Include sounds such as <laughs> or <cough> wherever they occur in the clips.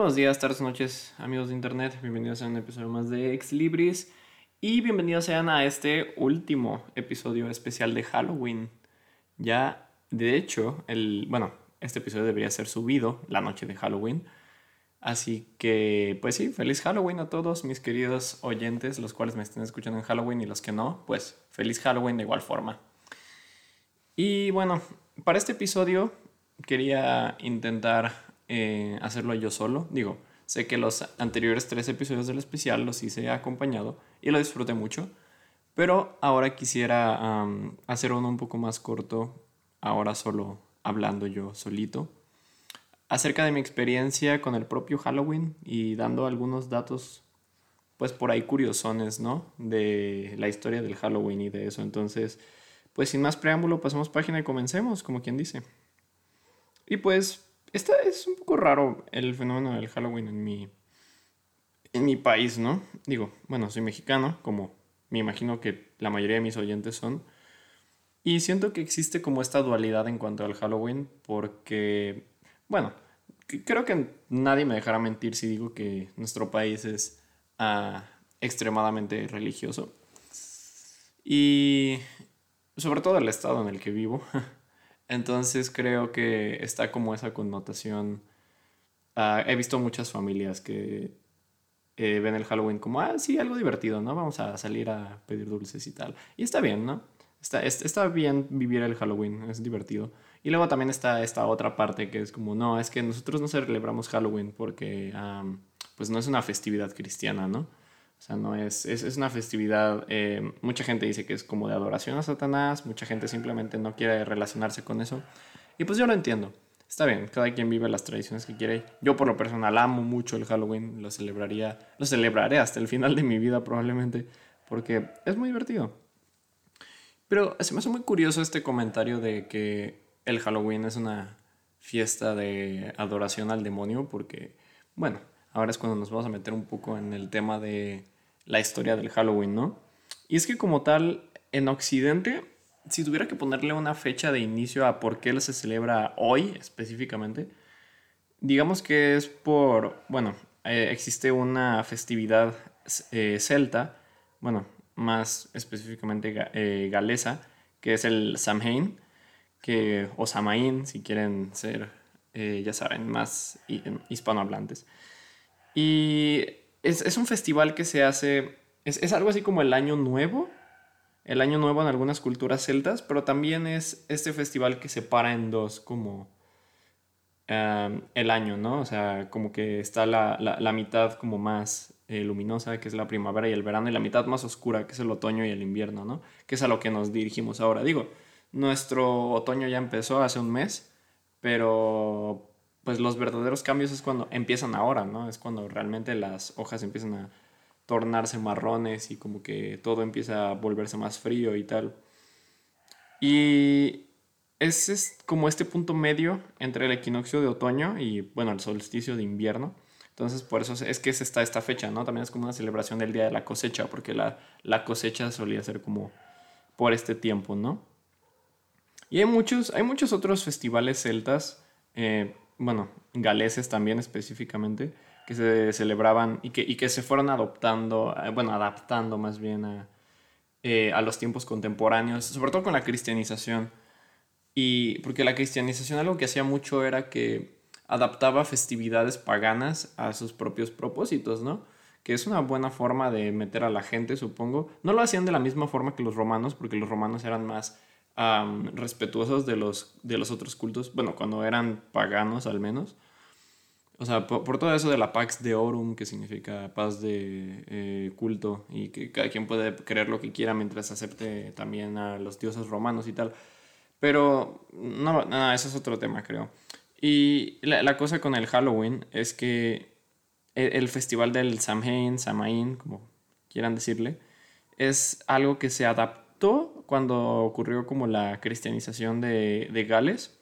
buenos días, tardes, noches, amigos de internet. Bienvenidos a un episodio más de Ex Libris. Y bienvenidos sean a este último episodio especial de Halloween. Ya, de hecho, el. Bueno, este episodio debería ser subido la noche de Halloween. Así que, pues sí, feliz Halloween a todos mis queridos oyentes, los cuales me estén escuchando en Halloween y los que no, pues feliz Halloween de igual forma. Y bueno, para este episodio quería intentar eh, hacerlo yo solo. Digo, sé que los anteriores tres episodios del especial los hice acompañado y lo disfruté mucho. Pero ahora quisiera hacer uno un poco más corto, ahora solo hablando yo solito, acerca de mi experiencia con el propio Halloween y dando algunos datos, pues por ahí curiosones, ¿no? De la historia del Halloween y de eso. Entonces, pues sin más preámbulo, pasemos página y comencemos, como quien dice. Y pues es un poco raro el fenómeno del Halloween en mi, en mi país, ¿no? Digo, bueno, soy mexicano, como me imagino que la mayoría de mis oyentes son. Y siento que existe como esta dualidad en cuanto al Halloween, porque, bueno, creo que nadie me dejará mentir si digo que nuestro país es ah, extremadamente religioso. Y sobre todo el estado en el que vivo. <laughs> Entonces creo que está como esa connotación. Ah, he visto muchas familias que eh, ven el Halloween como, ah, sí, algo divertido, ¿no? Vamos a salir a pedir dulces y tal. Y está bien, ¿no? Está, está bien vivir el Halloween, es divertido. Y luego también está esta otra parte que es como, no, es que nosotros no celebramos Halloween porque, pues no es una festividad cristiana, ¿no? O sea, no es, es, una festividad, eh, mucha gente dice que es como de adoración a Satanás, mucha gente simplemente no quiere relacionarse con eso. Y pues yo lo entiendo. Está bien, cada quien vive las tradiciones que quiere. Yo por lo personal amo mucho el Halloween, lo celebraría, lo celebraré hasta el final de mi vida probablemente, porque es muy divertido. Pero se me hace muy curioso este comentario de que el Halloween es una fiesta de adoración al demonio, porque, bueno, ahora es cuando nos vamos a meter un poco en el tema de la historia del Halloween, ¿no? Y es que como tal, en Occidente, si tuviera que ponerle una fecha de inicio a por qué se celebra hoy específicamente, digamos que es por, bueno, eh, existe una festividad eh, celta, bueno, más específicamente eh, galesa, que es el Samhain, que, o Samaín, si quieren ser, ya saben, más hispanohablantes. Y es, un festival que se hace, es, algo así como el Año Nuevo, el Año Nuevo en algunas culturas celtas, pero también es este festival que se para en dos como el año, ¿no? O sea, como que está la, mitad como más eh, luminosa, que es la primavera y el verano, y la mitad más oscura, que es el otoño y el invierno, ¿no? Que es a lo que nos dirigimos ahora. Digo, nuestro otoño ya empezó hace un mes, pero pues los verdaderos cambios es cuando empiezan ahora, ¿no? Es cuando realmente las hojas empiezan a tornarse marrones y como que todo empieza a volverse más frío y tal. Y ese es como este punto medio entre el equinoccio de otoño y, bueno, el solsticio de invierno. Entonces, por eso es que es esta, esta fecha, ¿no? También es como una celebración del día de la cosecha, porque la, la cosecha solía ser como por este tiempo, ¿no? Y hay muchos, hay muchos otros festivales celtas. Eh, bueno, galeses también específicamente, que se celebraban y que, y que se fueron adoptando, eh, bueno, adaptando más bien a, eh, a los tiempos contemporáneos, sobre todo con la cristianización. Y porque la cristianización algo que hacía mucho era que adaptaba festividades paganas a sus propios propósitos, ¿no? Que es una buena forma de meter a la gente, supongo. No lo hacían de la misma forma que los romanos, porque los romanos eran más respetuosos de los, de los otros cultos, bueno, cuando eran paganos al menos. O sea, por, todo eso de la Pax Deorum, que significa paz de eh, culto, y que cada quien puede creer lo que quiera mientras acepte también a los dioses romanos y tal. Pero, no, no eso es otro tema, creo. Y la, la cosa con el Halloween es que el, el festival del Samhain, Samaín, como quieran decirle, es algo que se adaptó cuando ocurrió como la cristianización de, Gales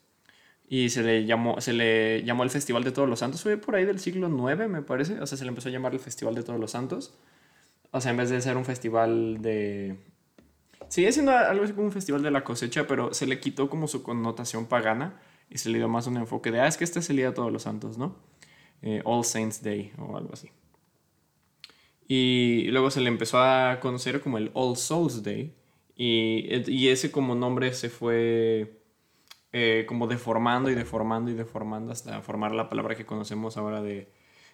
y se le llamó se le llamó el Festival de Todos los Santos fue por ahí del siglo IX me parece o sea se le empezó a llamar el Festival de Todos los Santos o sea en vez de ser un festival de sigue siendo algo así como un festival de la cosecha pero se le quitó como su connotación pagana y se le dio más un enfoque de ah es que este es el día de Todos los Santos no eh, All Saints Day o algo así. Y luego se le empezó a conocer como el All Souls Day. Y, ese como nombre se fue eh, como deformando y deformando y deformando hasta formar la palabra que conocemos ahora de,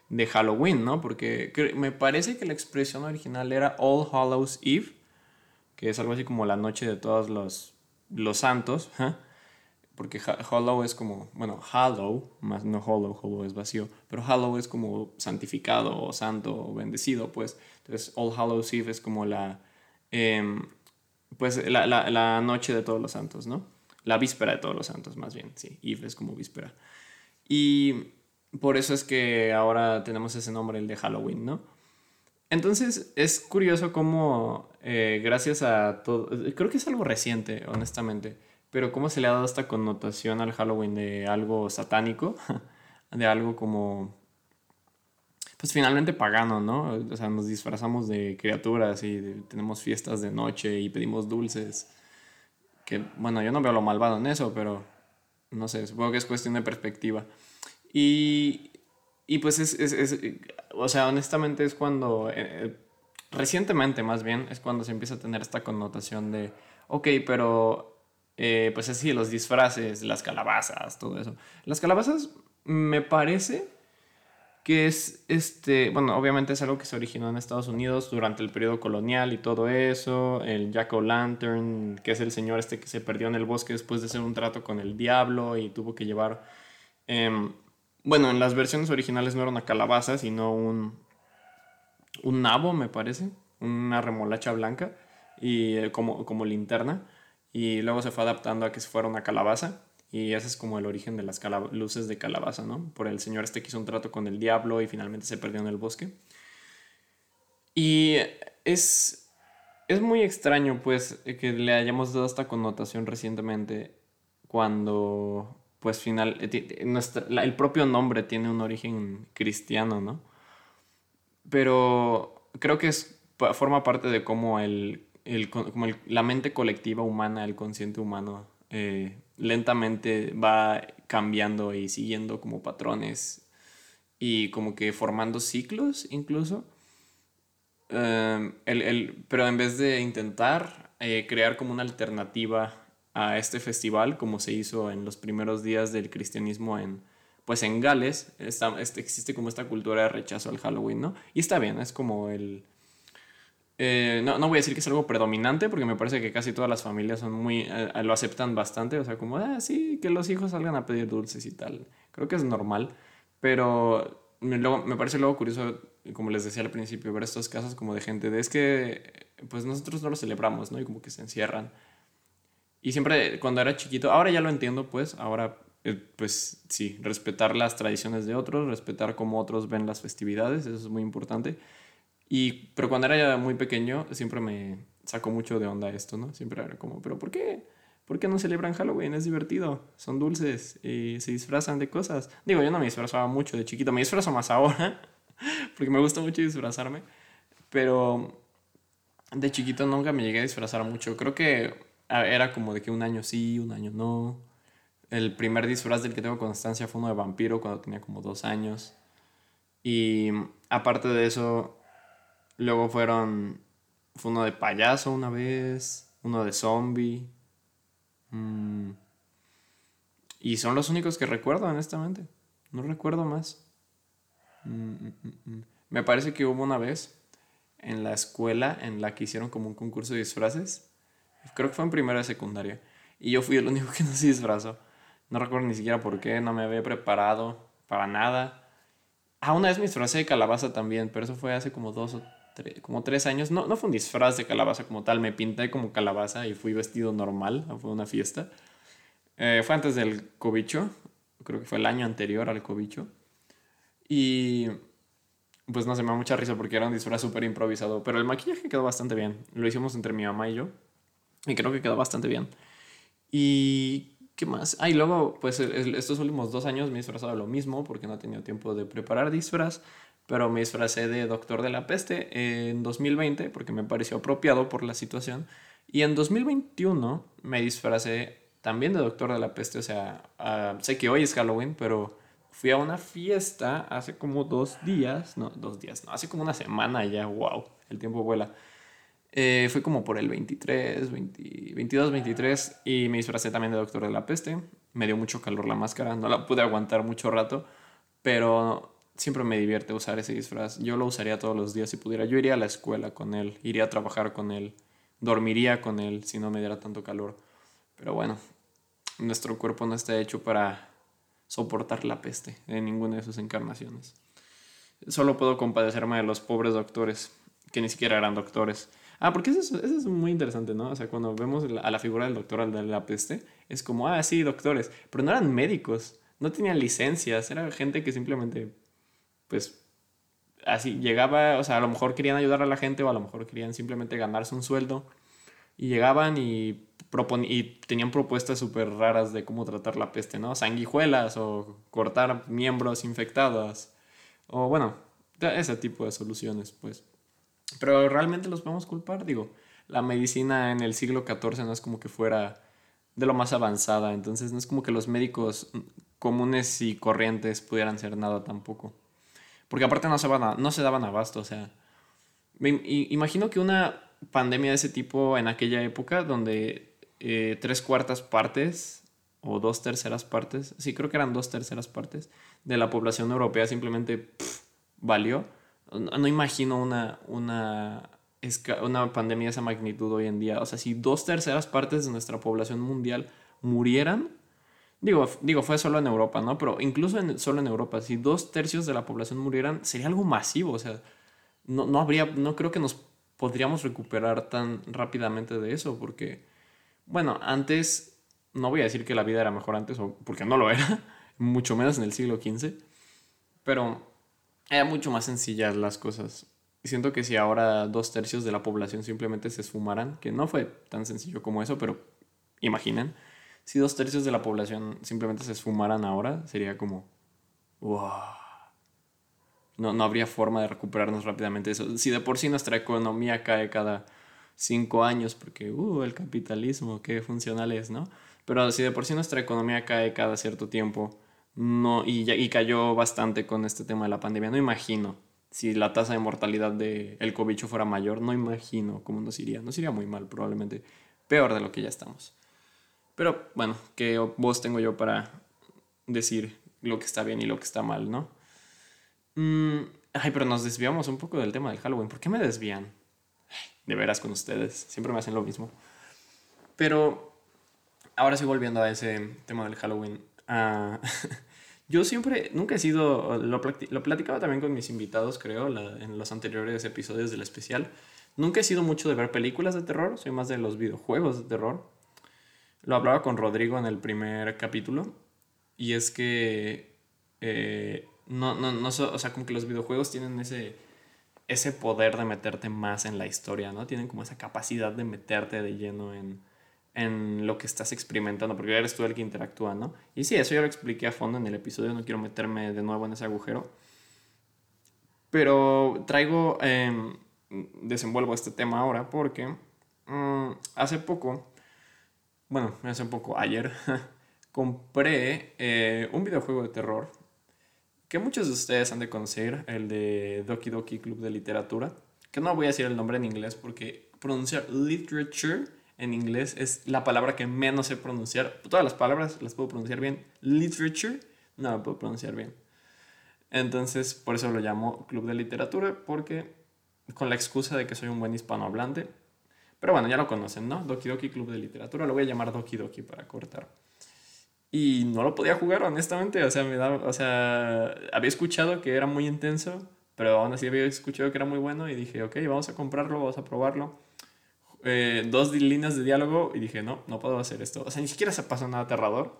de Halloween, ¿no? Porque me parece que la expresión original era All Hallows Eve, que es algo así como la noche de todos los, los santos, porque Hollow es como, bueno, Hallow, más no Hollow, Hollow es vacío, pero Hallow es como santificado o santo o bendecido, pues. Entonces, All Hallows Eve es como la, em, pues, la, la, la, noche de todos los santos, ¿no? La víspera de todos los santos, más bien, sí. Eve es como víspera. Y por eso es que ahora tenemos ese nombre, el de Halloween, ¿no? Entonces, es curioso cómo, eh, gracias a todo, creo que es algo reciente, honestamente pero cómo se le ha dado esta connotación al Halloween de algo satánico, <laughs> de algo como, pues finalmente pagano, ¿no? O sea, nos disfrazamos de criaturas y tenemos fiestas de noche y pedimos dulces. Que, bueno, yo no veo lo malvado en eso, pero no sé, supongo que es cuestión de perspectiva. Y, y pues es, es, es, o sea, honestamente es cuando, eh, recientemente más bien, es cuando se empieza a tener esta connotación de, ok, pero eh, pues así, los disfraces, las calabazas, todo eso. Las calabazas me parece que es, este, bueno, obviamente es algo que se originó en Estados Unidos durante el periodo colonial y todo eso, el Jack O'Lantern, que es el señor este que se perdió en el bosque después de hacer un trato con el diablo y tuvo que llevar, em, bueno, en las versiones originales no era una calabaza, sino un, un nabo, me parece, una remolacha blanca y eh, como, como linterna y luego se fue adaptando a que se fuera una calabaza. Y ese es como el origen de las luces de calabaza, ¿no? Por el señor este que hizo un trato con el diablo y finalmente se perdió en el bosque. Y es, es muy extraño, pues, que le hayamos dado esta connotación recientemente cuando, pues, final, eh, el propio nombre tiene un origen cristiano, ¿no? Pero creo que es, forma parte de cómo el como la mente colectiva humana, el consciente humano, eh, lentamente va cambiando y siguiendo como patrones y como que formando ciclos incluso. Em, el, pero en vez de intentar eh, crear como una alternativa a este festival, como se hizo en los primeros días del cristianismo en, pues en Gales, está, este, existe como esta cultura de rechazo al Halloween, ¿no? Y está bien, es como el, eh, no, no, voy a decir que es algo predominante, porque me parece que casi todas las familias son muy, eh, lo aceptan bastante, o sea, como, ah, sí, que los hijos salgan a pedir dulces y tal. Creo que es normal, pero me, me parece luego curioso, como les decía al principio, ver estos casos como de gente de, es que, pues nosotros no lo celebramos, ¿no? Y como que se encierran. Y siempre, cuando era chiquito, ahora ya lo entiendo, pues, ahora, eh, pues sí, respetar las tradiciones de otros, respetar cómo otros ven las festividades, eso es muy importante. Y, pero cuando era muy pequeño, siempre me sacó mucho de onda esto, ¿no? Siempre era como, ¿pero por qué? ¿Por qué no celebran Halloween? Es divertido, son dulces y se disfrazan de cosas. Digo, yo no me disfrazaba mucho de chiquito, me disfrazo más ahora, <laughs> porque me gusta mucho disfrazarme, pero de chiquito nunca me llegué a disfrazar mucho. Creo que era como de que un año sí, un año no. El primer disfraz del que tengo constancia fue uno de vampiro cuando tenía como dos años. Y aparte de eso, Luego fueron. Fue uno de payaso una vez. Uno de zombie. Mm. Y son los únicos que recuerdo, honestamente. No recuerdo más. Mm, mm, Me parece que hubo una vez en la escuela en la que hicieron como un concurso de disfraces. Creo que fue en primera de secundaria. Y yo fui el único que <laughs> no se disfrazó. No recuerdo ni siquiera por qué, no me había preparado para nada. Ah, una vez me disfrazé de calabaza también, pero eso fue hace como dos o como tres años. No, no fue un disfraz de calabaza como tal, me pinté como calabaza y fui vestido normal, fue una fiesta. Eh, fue antes del cobicho, creo que fue el año anterior al cobicho. Y pues no se me da mucha risa porque era un disfraz súper improvisado, pero el maquillaje quedó bastante bien. Lo hicimos entre mi mamá y yo y creo que quedó bastante bien. Y ¿Qué más? Ah, y luego, pues estos últimos dos años me he disfrazado lo mismo porque no he tenido tiempo de preparar disfraz pero me disfracé de Doctor de la Peste en 2020 porque me pareció apropiado por la situación. Y en 2021 me disfracé también de Doctor de la Peste, o sea, ah, sé que hoy es Halloween, pero fui a una fiesta hace como dos días, no, dos días, no, hace como una semana ya, wow, el tiempo vuela. Eh, fui como por el 23, 22, 23 y me disfracé también de Doctor de la Peste. Me dio mucho calor la máscara, no la pude aguantar mucho rato, pero siempre me divierte usar ese disfraz. Yo lo usaría todos los días si pudiera. Yo iría a la escuela con él, iría a trabajar con él, dormiría con él si no me diera tanto calor. Pero bueno, nuestro cuerpo no está hecho para soportar la peste en ninguna de sus encarnaciones. Solo puedo compadecerme de los pobres doctores, que ni siquiera eran doctores. Ah, porque eso es, muy interesante, ¿no? O sea, cuando vemos a la figura del doctor de la peste, es como, ah, sí, doctores, pero no eran médicos, no tenían licencias, era gente que simplemente, pues, así llegaba, o sea, a lo mejor querían ayudar a la gente o a lo mejor querían simplemente ganarse un sueldo y llegaban y y tenían propuestas súper raras de cómo tratar la peste, ¿no? Sanguijuelas o cortar miembros infectados. O bueno, ese tipo de soluciones, pues. Pero realmente los podemos culpar, digo. La medicina en el siglo XIV no es como que fuera de lo más avanzada, entonces no es como que los médicos comunes y corrientes pudieran ser nada tampoco. Porque aparte no se, van no se daban abasto, o sea, me imagino que una pandemia de ese tipo en aquella época donde eh, tres cuartas partes o dos terceras partes, sí creo que eran dos terceras partes de la población europea simplemente valió. No, imagino una, una, una pandemia de esa magnitud hoy en día. O sea, si dos terceras partes de nuestra población mundial murieran, digo, digo fue solo en Europa, ¿no? Pero incluso en, solo en Europa, si dos tercios de la población murieran, sería algo masivo. O sea, no, no habría, no creo que nos podríamos recuperar tan rápidamente de eso, porque bueno, antes, no voy a decir que la vida era mejor antes, porque no lo era, <laughs> mucho menos en el siglo XV, pero era mucho más sencillas las cosas. Siento que si ahora dos tercios de la población simplemente se esfumaran, que no fue tan sencillo como eso, pero imaginen, si dos tercios de la población simplemente se esfumaran ahora, sería como, wow. No, no habría forma de recuperarnos rápidamente eso. Si de por sí nuestra economía cae cada cinco años, porque, uh, el capitalismo, qué funcional es, ¿no? Pero si de por sí nuestra economía cae cada cierto tiempo, no, y, y cayó bastante con este tema de la pandemia, no imagino si la tasa de mortalidad del el fuera mayor, no imagino cómo nos iría. Nos iría muy mal, probablemente peor de lo que ya estamos. Pero bueno, ¿qué voz tengo yo para decir lo que está bien y lo que está mal, no? Mm, ay, pero nos desviamos un poco del tema del Halloween. ¿Por qué me desvían? de veras con ustedes. Siempre me hacen lo mismo. Pero ahora sí volviendo a ese tema del Halloween. Ah, <laughs> yo siempre, nunca he sido, lo, lo, platicaba también con mis invitados, creo, en los anteriores episodios del especial. Nunca he sido mucho de ver películas de terror, soy más de los videojuegos de terror. Lo hablaba con Rodrigo en el primer capítulo. Y es que, eh, no, no, no, o sea, como que los videojuegos tienen ese ese poder de meterte más en la historia, ¿no? Tienen como esa capacidad de meterte de lleno en, en lo que estás experimentando, porque eres tú el que interactúa, ¿no? Y sí, eso ya lo expliqué a fondo en el episodio, no quiero meterme de nuevo en ese agujero. Pero traigo, em, desenvuelvo este tema ahora porque mm, hace poco, bueno, hace poco, ayer, <laughs> compré eh, un videojuego de terror que muchos de ustedes han de conocer, el de Doki Doki Club de Literatura, que no voy a decir el nombre en inglés porque pronunciar literature en inglés es la palabra que menos sé pronunciar. Todas las palabras las puedo pronunciar bien. Literature no la puedo pronunciar bien. Entonces, por eso lo llamo Club de Literatura, porque con la excusa de que soy un buen hispanohablante. Pero bueno, ya lo conocen, ¿no? Doki Doki Club de Literatura. Lo voy a llamar Doki Doki para cortar. Y no lo podía jugar, honestamente. O sea, me daba, o sea, había escuchado que era muy intenso, pero aún así había escuchado que era muy bueno y dije, ok, vamos a comprarlo, vamos a probarlo. Eh, dos líneas de diálogo y dije, no, no puedo hacer esto. O sea, ni siquiera se pasó nada aterrador,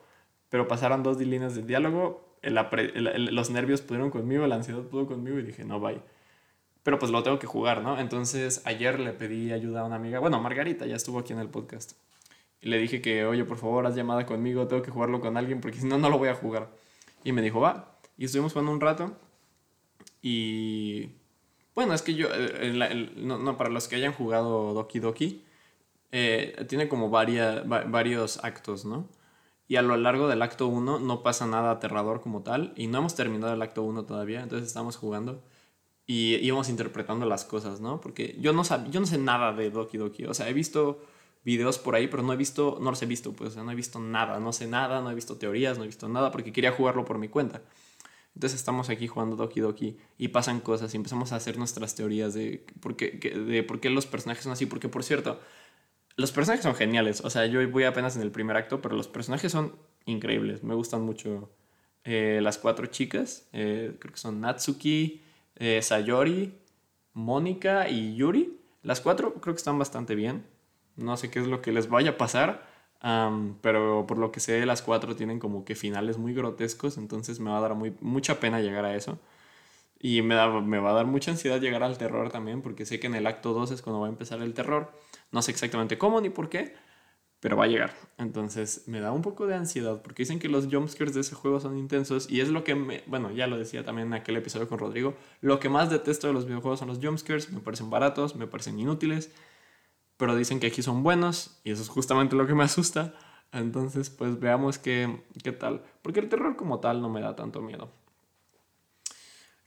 pero pasaron dos líneas de diálogo, los nervios pudieron conmigo, la ansiedad pudo conmigo y dije, no, bye. Pero pues lo tengo que jugar, ¿no? Entonces ayer le pedí ayuda a una amiga, bueno, Margarita ya estuvo aquí en el podcast y le dije que, oye, por favor, haz llamada conmigo, tengo que jugarlo con alguien porque si no, no lo voy a jugar. Y me dijo, va. Y estuvimos jugando un rato. Y bueno, es que yo, eh, no, para los que hayan jugado Doki Doki, eh, tiene como varios actos, ¿no? y a lo largo del acto 1 no pasa nada aterrador como tal y no hemos terminado el acto 1 todavía, entonces estamos jugando y íbamos interpretando las cosas, ¿no? Porque yo no, sab yo no sé nada de Doki Doki, o sea, he visto videos por ahí, pero no he visto, no los he visto, pues, no he visto nada, no sé nada, no he visto teorías, no he visto nada, porque quería jugarlo por mi cuenta. Entonces estamos aquí jugando Doki Doki y pasan cosas y empezamos a hacer nuestras teorías de por qué, de por qué los personajes son así, porque por cierto, los personajes son geniales, o sea, yo voy apenas en el primer acto, pero los personajes son increíbles, me gustan mucho eh, las cuatro chicas, eh, creo que son Natsuki, eh, Sayori, Mónica y Yuri. Las cuatro creo que están bastante bien. No sé qué es lo que les vaya a pasar, pero por lo que sé, las cuatro tienen como que finales muy grotescos, entonces me va a dar mucha pena llegar a eso. Y me, me va a dar mucha ansiedad llegar al terror también, porque sé que en el acto 2 es cuando va a empezar el terror. No sé exactamente cómo ni por qué, pero va a llegar. Entonces me da un poco de ansiedad porque dicen que los jumpscares de ese juego son intensos y es lo que me, bueno, ya lo decía también en aquel episodio con Rodrigo, lo que más detesto de los videojuegos son los jumpscares, me parecen baratos, me parecen inútiles, pero dicen que aquí son buenos y eso es justamente lo que me asusta. Entonces, pues veamos qué, qué tal, porque el terror como tal no me da tanto miedo.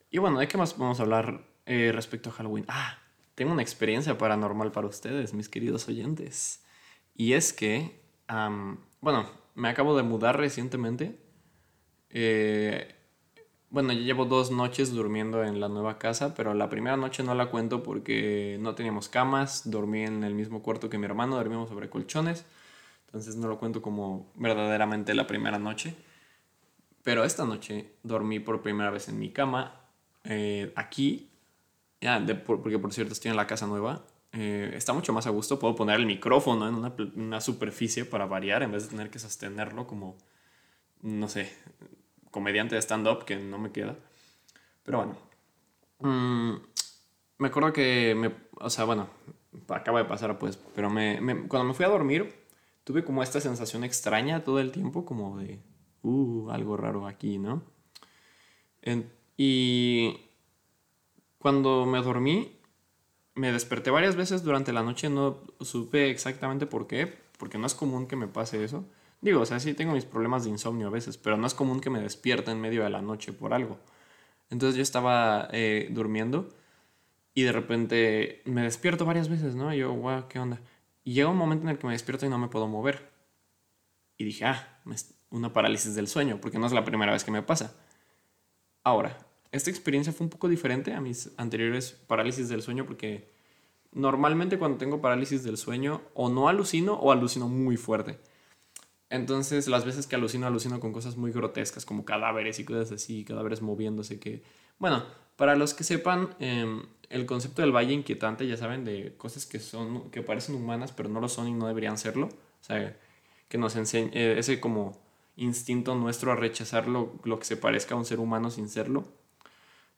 Y bueno, ¿de qué más vamos a hablar eh, respecto a Halloween? Ah, tengo una experiencia paranormal para ustedes, mis queridos oyentes. Y es que, bueno, me acabo de mudar recientemente. Eh, bueno, ya llevo dos noches durmiendo en la nueva casa, pero la primera noche no la cuento porque no teníamos camas, dormí en el mismo cuarto que mi hermano, dormimos sobre colchones, entonces no lo cuento como verdaderamente la primera noche. Pero esta noche dormí por primera vez en mi cama, eh, aquí, ya, porque por cierto estoy en la casa nueva, eh, está mucho más a gusto. Puedo poner el micrófono en una, una, superficie para variar en vez de tener que sostenerlo como, no sé, comediante de stand-up que no me queda. Pero bueno. Mm, me acuerdo que, me, o sea, bueno, acaba de pasar pues, pero me, cuando me fui a dormir tuve como esta sensación extraña todo el tiempo, como de, uh, algo raro aquí, ¿no? y cuando me dormí, me desperté varias veces durante la noche, no supe exactamente por qué, porque no es común que me pase eso. Digo, o sea, sí tengo mis problemas de insomnio a veces, pero no es común que me despierte en medio de la noche por algo. Entonces yo estaba eh, durmiendo y de repente me despierto varias veces, ¿no? Y yo, wow, ¿qué onda? Y llega un momento en el que me despierto y no me puedo mover. Y dije, ah, una parálisis del sueño, porque no es la primera vez que me pasa. Ahora, esta experiencia fue un poco diferente a mis anteriores parálisis del sueño porque normalmente cuando tengo parálisis del sueño o no alucino o alucino muy fuerte. Entonces las veces que alucino, alucino con cosas muy grotescas como cadáveres y cosas así, cadáveres moviéndose que... Bueno, para los que sepan, em, el concepto del valle inquietante, ya saben, de cosas que, son, que parecen humanas pero no lo son y no deberían serlo. O sea, que nos enseña eh, ese como instinto nuestro a rechazar lo, lo que se parezca a un ser humano sin serlo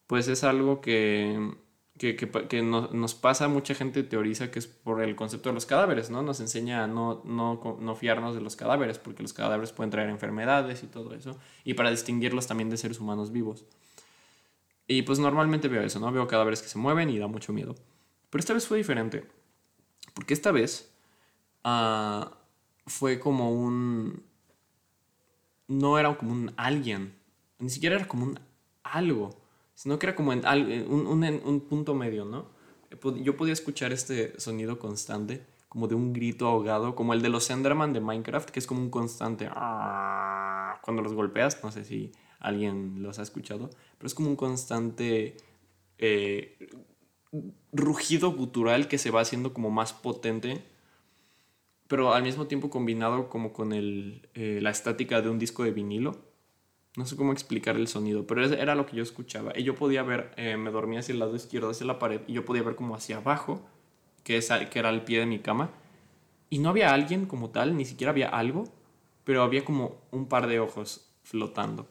pues es algo que, que, que, nos pasa, mucha gente teoriza que es por el concepto de los cadáveres, ¿no? Nos enseña a no, no, no, fiarnos de los cadáveres, porque los cadáveres pueden traer enfermedades y todo eso, y para distinguirlos también de seres humanos vivos. Y pues normalmente veo eso, ¿no? Veo cadáveres que se mueven y da mucho miedo. Pero esta vez fue diferente, porque esta vez uh, fue como un... No era como un alguien, ni siquiera era como un algo sino que era como en, un, un, un punto medio, ¿no? Yo podía escuchar este sonido constante, como de un grito ahogado, como el de los Enderman de Minecraft, que es como un constante cuando los golpeas, no sé si alguien los ha escuchado, pero es como un constante eh, rugido gutural que se va haciendo como más potente, pero al mismo tiempo combinado como con el, eh, la estática de un disco de vinilo. No sé cómo explicar el sonido, pero era lo que yo escuchaba. Y yo podía ver, eh, me dormía hacia el lado izquierdo, hacia la pared, y yo podía ver como hacia abajo, que, es, que era el pie de mi cama. Y no había alguien como tal, ni siquiera había algo, pero había como un par de ojos flotando.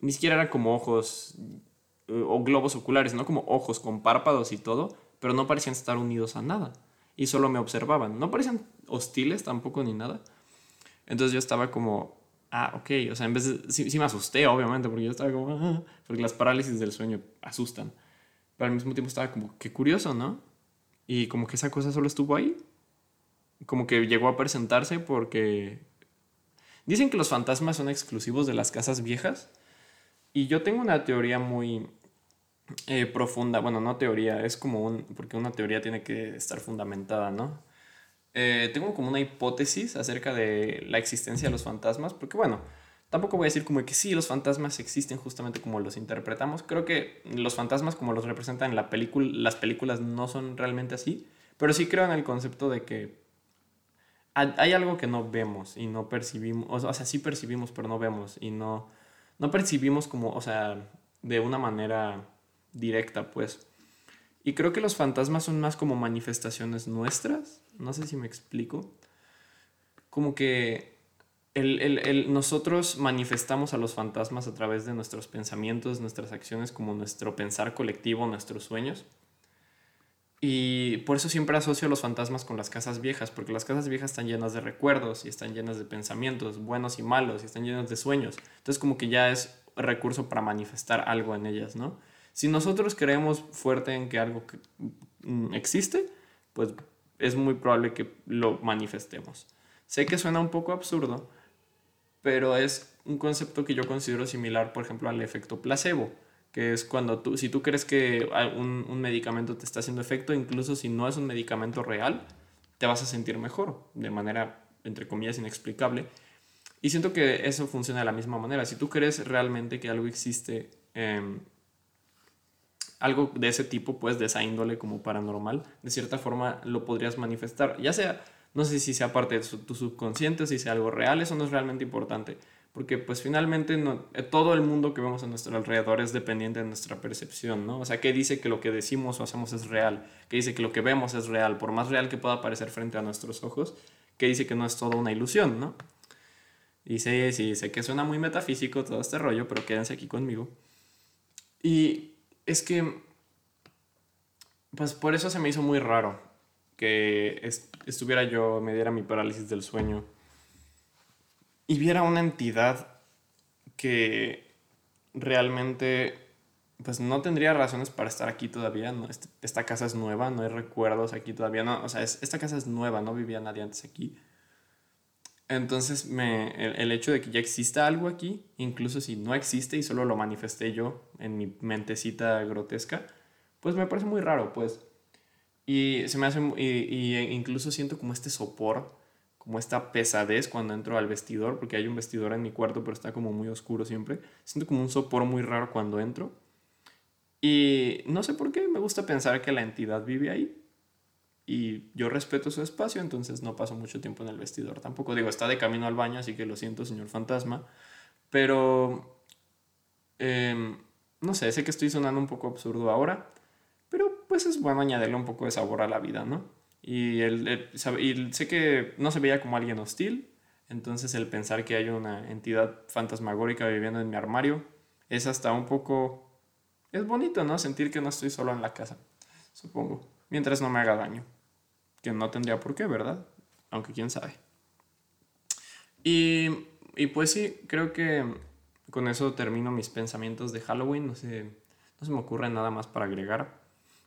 Ni siquiera eran como ojos eh, o globos oculares, no como ojos con párpados y todo, pero no parecían estar unidos a nada. Y solo me observaban. No parecían hostiles tampoco ni nada. Entonces yo estaba como ah, ok, o sea, en vez de, sí, me asusté, obviamente, porque yo estaba como, ah", porque las parálisis del sueño asustan, pero al mismo tiempo estaba como, qué curioso, ¿no? Y como que esa cosa solo estuvo ahí, como que llegó a presentarse porque, Dicen que los fantasmas son exclusivos de las casas viejas. Y yo tengo una teoría muy eh, profunda. Bueno, no teoría, es como un. Porque una teoría tiene que estar fundamentada, ¿no? Eh, tengo como una hipótesis acerca de la existencia de los fantasmas. Porque, bueno, tampoco voy a decir como que sí, los fantasmas existen justamente como los interpretamos. Creo que los fantasmas, como los representan en la película, las películas no son realmente así. Pero sí creo en el concepto de que hay algo que no vemos y no percibimos, o sea, sí percibimos, pero no vemos y no, no percibimos como, o sea, de una manera directa, pues. Y creo que los fantasmas son más como manifestaciones nuestras, no sé si me explico. Como que el, el, nosotros manifestamos a los fantasmas a través de nuestros pensamientos, nuestras acciones, como nuestro pensar colectivo, nuestros sueños. Y por eso siempre asocio los fantasmas con las casas viejas, porque las casas viejas están llenas de recuerdos y están llenas de pensamientos buenos y malos y están llenas de sueños. Entonces como que ya es recurso para manifestar algo en ellas, ¿no? Si nosotros creemos fuerte en que algo mm, existe, pues es muy probable que lo manifestemos. Sé que suena un poco absurdo, pero es un concepto que yo considero similar, por ejemplo, al efecto placebo que es cuando tú, si tú crees que un, un, medicamento te está haciendo efecto, incluso si no es un medicamento real, te vas a sentir mejor, de manera, entre comillas, inexplicable. Y siento que eso funciona de la misma manera. Si tú crees realmente que algo existe, eh, algo de ese tipo, pues de esa índole como paranormal, de cierta forma lo podrías manifestar. Ya sea, no sé si sea parte de tu subconsciente, si sea algo real, eso no es realmente importante porque pues finalmente no, eh, todo el mundo que vemos a nuestro alrededor es dependiente de nuestra percepción, ¿no? O sea, ¿qué dice que lo que decimos o hacemos es real? ¿Qué dice que lo que vemos es real? Por más real que pueda parecer frente a nuestros ojos, ¿qué dice que no es todo una ilusión, ¿no? Y sé, sí, sé que suena muy metafísico todo este rollo, pero quédense aquí conmigo. Y es que, pues por eso se me hizo muy raro que estuviera yo, me diera mi parálisis del sueño y viera una entidad que realmente pues no tendría razones para estar aquí todavía. Este, esta casa es nueva, no hay recuerdos aquí todavía, no, o sea, esta casa es nueva, no vivía nadie antes aquí. Entonces, me, el, el, hecho de que ya exista algo aquí, incluso si no existe y solo lo manifesté yo en mi mentecita grotesca, pues me parece muy raro, pues. Y se me hace, y, y incluso siento como este sopor como esta pesadez cuando entro al vestidor, porque hay un vestidor en mi cuarto, pero está como muy oscuro siempre. Siento como un sopor muy raro cuando entro. Y no sé por qué, me gusta pensar que la entidad vive ahí. Y yo respeto su espacio, entonces no paso mucho tiempo en el vestidor. Tampoco digo, está de camino al baño, así que lo siento, señor fantasma. Pero, em, no sé, sé que estoy sonando un poco absurdo ahora, pero pues es bueno añadirle un poco de sabor a la vida, ¿no? Y, él, y sé que no se veía como alguien hostil, entonces el pensar que hay una entidad fantasmagórica viviendo en mi armario es hasta un poco... Es bonito, ¿no? Sentir que no estoy solo en la casa, supongo. Mientras no me haga daño. Que no tendría por qué, ¿verdad? Aunque quién sabe. Y, y pues sí, creo que con eso termino mis pensamientos de Halloween. No sé, no se me ocurre nada más para agregar.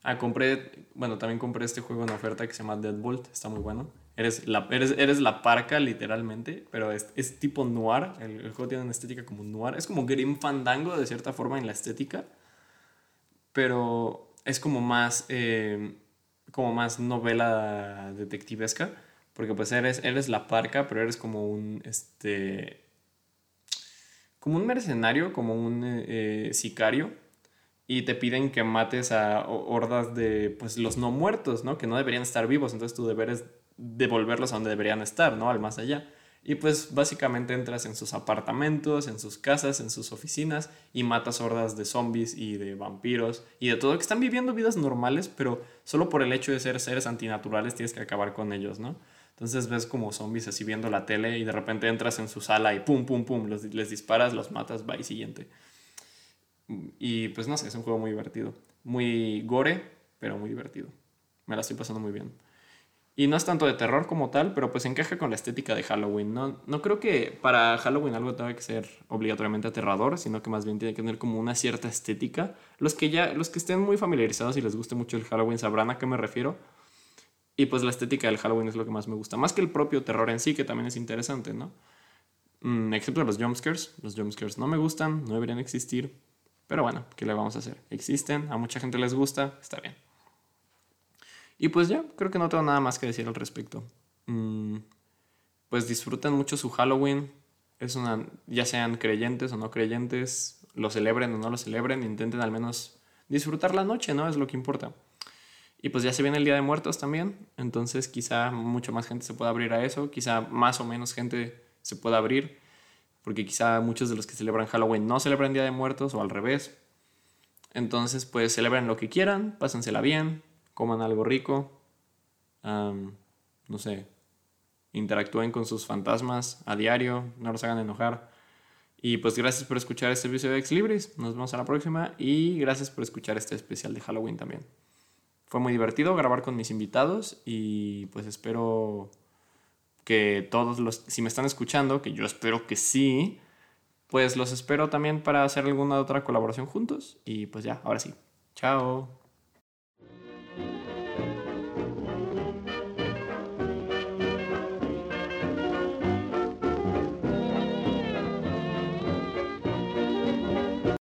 Ah, compré, bueno, también compré este juego en oferta que se llama Deadbolt, está muy bueno. Eres la, eres, eres la parca, literalmente, pero es, es tipo noir. El, el, juego tiene una estética como noir. Es como Grim Fandango, de cierta forma, en la estética. Pero es como más, eh, como más novela detectivesca. Porque pues eres, eres la parca, pero eres como un, este... Como un mercenario, como un eh, sicario y te piden que mates a hordas de pues los no muertos, ¿no? Que no deberían estar vivos, entonces tu deber es devolverlos a donde deberían estar, ¿no? Al más allá. Y pues básicamente entras en sus apartamentos, en sus casas, en sus oficinas y matas hordas de zombies y de vampiros y de todo que están viviendo vidas normales, pero solo por el hecho de ser seres antinaturales tienes que acabar con ellos, ¿no? Entonces ves como zombies así viendo la tele y de repente entras en su sala y pum, pum, pum, les disparas, los matas, va y siguiente. Y pues no sé, es un juego muy divertido. Muy gore, pero muy divertido. Me la estoy pasando muy bien. Y no es tanto de terror como tal, pero pues encaja con la estética de Halloween. No, no creo que para Halloween algo tenga que ser obligatoriamente aterrador, sino que más bien tiene que tener como una cierta estética. Los que ya, los que estén muy familiarizados y les guste mucho el Halloween sabrán a qué me refiero. Y pues la estética del Halloween es lo que más me gusta. Más que el propio terror en sí, que también es interesante, ¿no? Mm, excepto los jumpscares. Los jumpscares no me gustan, no deberían existir. Pero bueno, ¿qué le vamos a hacer? Existen, a mucha gente les gusta, está bien. Y pues ya, creo que no tengo nada más que decir al respecto. Mm, pues disfruten mucho su Halloween. Es una, ya sean creyentes o no creyentes, lo celebren o no lo celebren, intenten al menos disfrutar la noche, ¿no? Es lo que importa. Y pues ya se viene el Día de Muertos también, entonces quizá mucho más gente se pueda abrir a eso, quizá más o menos gente se pueda abrir, porque quizá muchos de los que celebran Halloween no celebran Día de Muertos o al revés. Entonces pues celebren lo que quieran, pásensela bien, coman algo rico, no sé, interactúen con sus fantasmas a diario, no los hagan enojar. Y pues gracias por escuchar este episodio de Ex Libris. Nos vemos a la próxima y gracias por escuchar este especial de Halloween también. Fue muy divertido grabar con mis invitados y pues espero que todos los, si me están escuchando, que yo espero que sí, pues los espero también para hacer alguna otra colaboración juntos. Y pues ya, ahora sí. Chao.